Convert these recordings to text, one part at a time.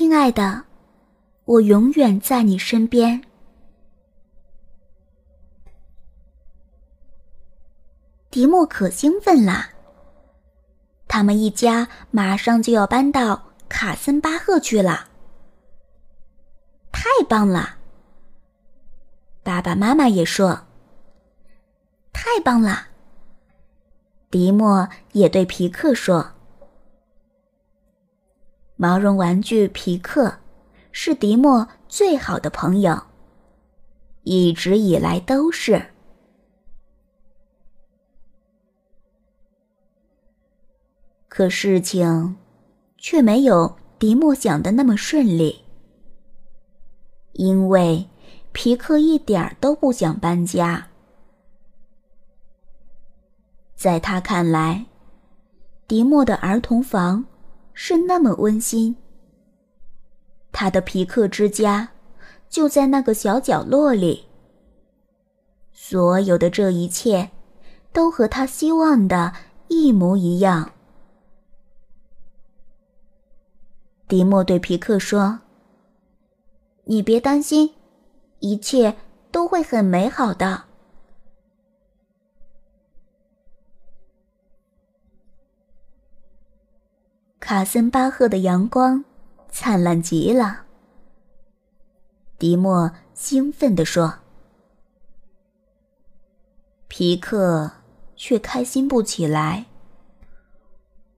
亲爱的，我永远在你身边。迪莫可兴奋啦！他们一家马上就要搬到卡森巴赫去了，太棒了！爸爸妈妈也说：“太棒了！”迪莫也对皮克说：“毛绒玩具皮克是迪莫最好的朋友，一直以来都是。”可事情却没有迪莫想的那么顺利，因为皮克一点都不想搬家。在他看来，迪莫的儿童房是那么温馨，他的皮克之家就在那个小角落里，所有的这一切都和他希望的一模一样。迪莫对皮克说：“你别担心，一切都会很美好的。”卡森巴赫的阳光灿烂极了。迪莫兴奋地说：“皮克却开心不起来。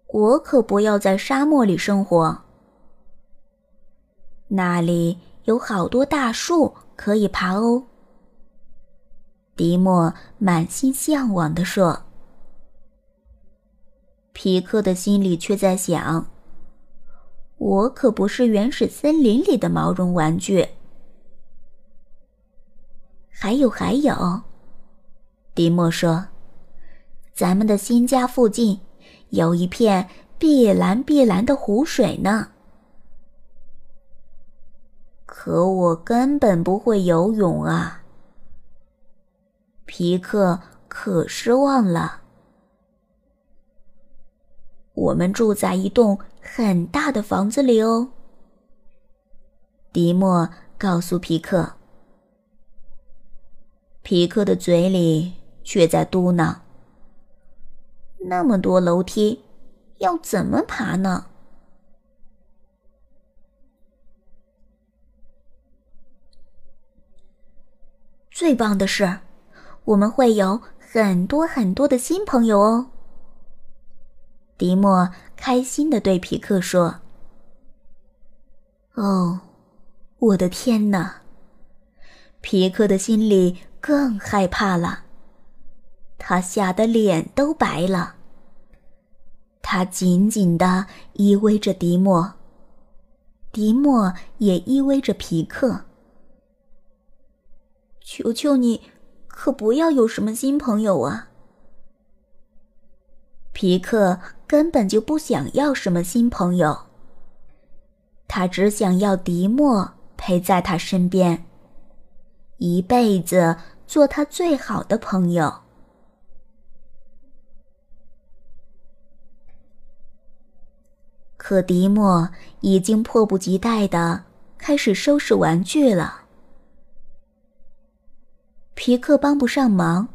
我可不要在沙漠里生活。”那里有好多大树可以爬哦。迪莫满心向往地说。皮克的心里却在想：“我可不是原始森林里的毛绒玩具。”还有还有，迪莫说：“咱们的新家附近有一片碧蓝碧蓝的湖水呢。”可我根本不会游泳啊！皮克可失望了。我们住在一栋很大的房子里哦。迪莫告诉皮克。皮克的嘴里却在嘟囔：“那么多楼梯，要怎么爬呢？”最棒的是，我们会有很多很多的新朋友哦。迪莫开心的对皮克说：“哦，我的天哪！”皮克的心里更害怕了，他吓得脸都白了。他紧紧的依偎着迪莫，迪莫也依偎着皮克。求求你，可不要有什么新朋友啊！皮克根本就不想要什么新朋友，他只想要迪莫陪在他身边，一辈子做他最好的朋友。可迪莫已经迫不及待的开始收拾玩具了。皮克帮不上忙，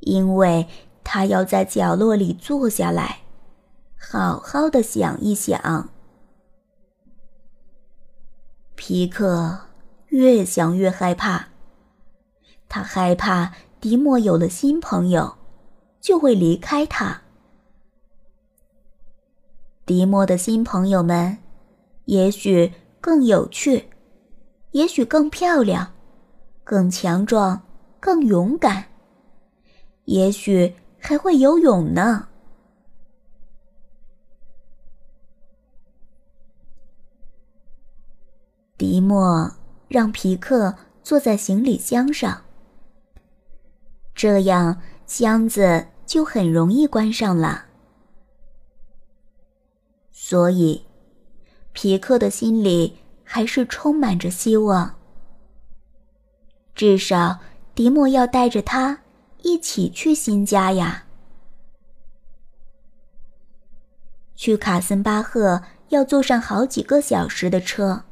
因为他要在角落里坐下来，好好的想一想。皮克越想越害怕，他害怕迪莫有了新朋友，就会离开他。迪莫的新朋友们，也许更有趣，也许更漂亮。更强壮，更勇敢，也许还会游泳呢。迪莫让皮克坐在行李箱上，这样箱子就很容易关上了。所以，皮克的心里还是充满着希望。至少，迪莫要带着他一起去新家呀。去卡森巴赫要坐上好几个小时的车。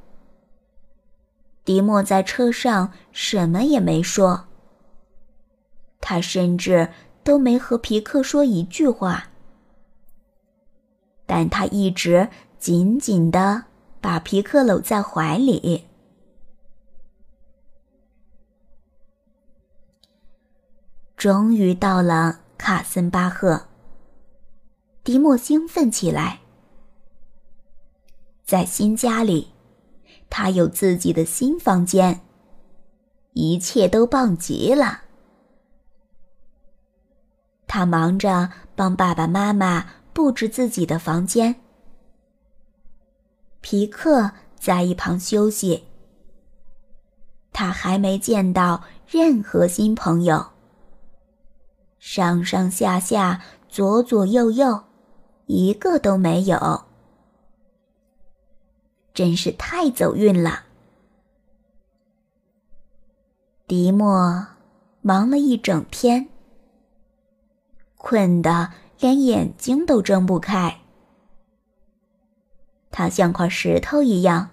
迪莫在车上什么也没说，他甚至都没和皮克说一句话，但他一直紧紧的把皮克搂在怀里。终于到了卡森巴赫，迪莫兴奋起来。在新家里，他有自己的新房间，一切都棒极了。他忙着帮爸爸妈妈布置自己的房间，皮克在一旁休息。他还没见到任何新朋友。上上下下，左左右右，一个都没有，真是太走运了。迪莫忙了一整天，困得连眼睛都睁不开，他像块石头一样，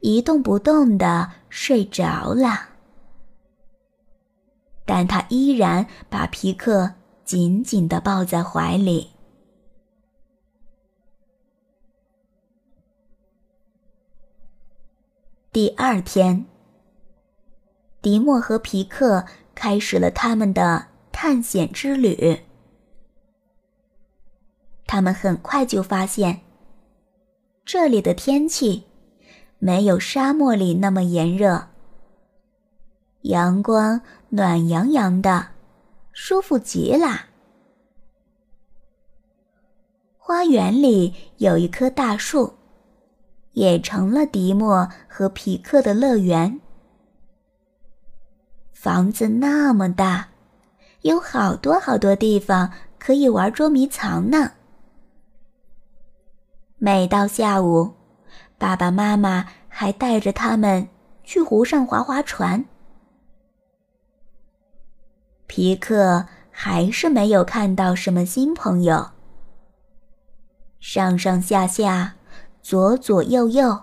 一动不动的睡着了。但他依然把皮克紧紧的抱在怀里。第二天，迪莫和皮克开始了他们的探险之旅。他们很快就发现，这里的天气没有沙漠里那么炎热，阳光。暖洋洋的，舒服极了。花园里有一棵大树，也成了迪莫和皮克的乐园。房子那么大，有好多好多地方可以玩捉迷藏呢。每到下午，爸爸妈妈还带着他们去湖上划划船。皮克还是没有看到什么新朋友。上上下下，左左右右，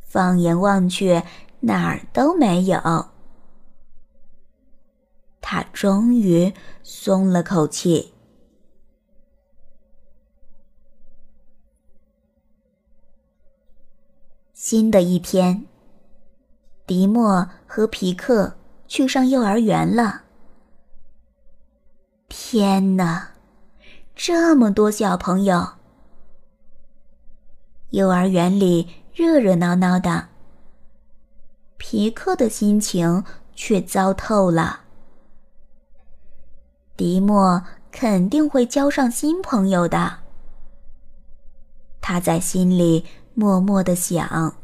放眼望去，哪儿都没有。他终于松了口气。新的一天，迪莫和皮克去上幼儿园了。天哪，这么多小朋友！幼儿园里热热闹闹的，皮克的心情却糟透了。迪莫肯定会交上新朋友的，他在心里默默的想。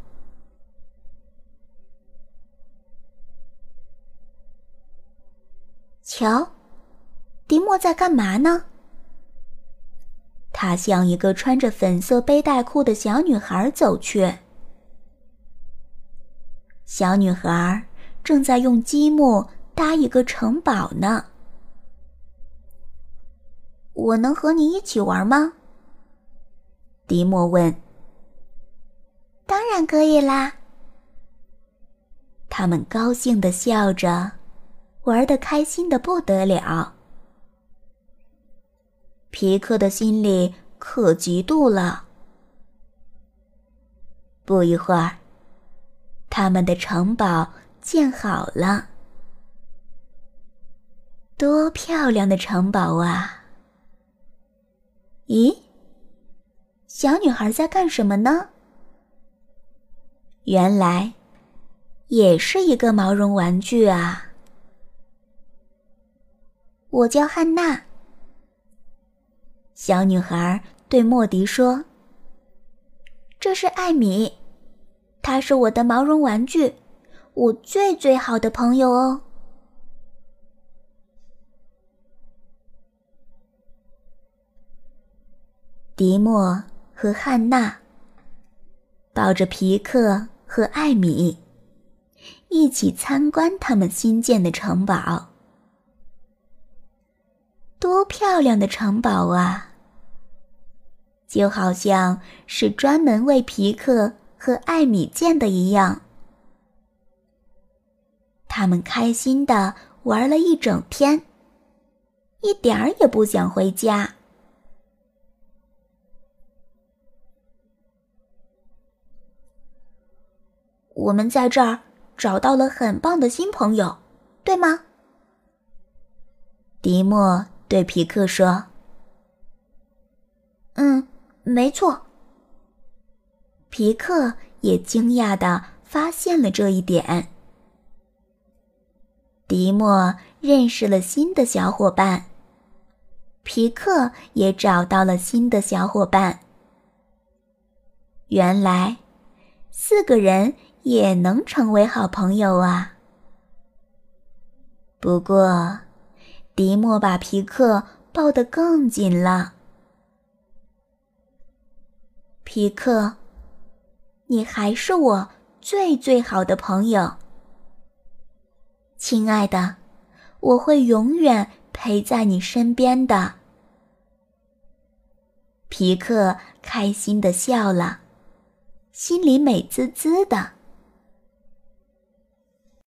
瞧。在干嘛呢？他向一个穿着粉色背带裤的小女孩走去。小女孩正在用积木搭一个城堡呢。我能和你一起玩吗？迪莫问。当然可以啦。他们高兴的笑着，玩的开心的不得了。皮克的心里可嫉妒了。不一会儿，他们的城堡建好了。多漂亮的城堡啊！咦，小女孩在干什么呢？原来，也是一个毛绒玩具啊。我叫汉娜。小女孩对莫迪说：“这是艾米，她是我的毛绒玩具，我最最好的朋友哦。”迪莫和汉娜抱着皮克和艾米，一起参观他们新建的城堡。多漂亮的城堡啊！就好像是专门为皮克和艾米建的一样。他们开心的玩了一整天，一点儿也不想回家。我们在这儿找到了很棒的新朋友，对吗？迪莫对皮克说：“嗯，没错。”皮克也惊讶的发现了这一点。迪莫认识了新的小伙伴，皮克也找到了新的小伙伴。原来，四个人。也能成为好朋友啊！不过，迪莫把皮克抱得更紧了。皮克，你还是我最最好的朋友，亲爱的，我会永远陪在你身边的。皮克开心的笑了，心里美滋滋的。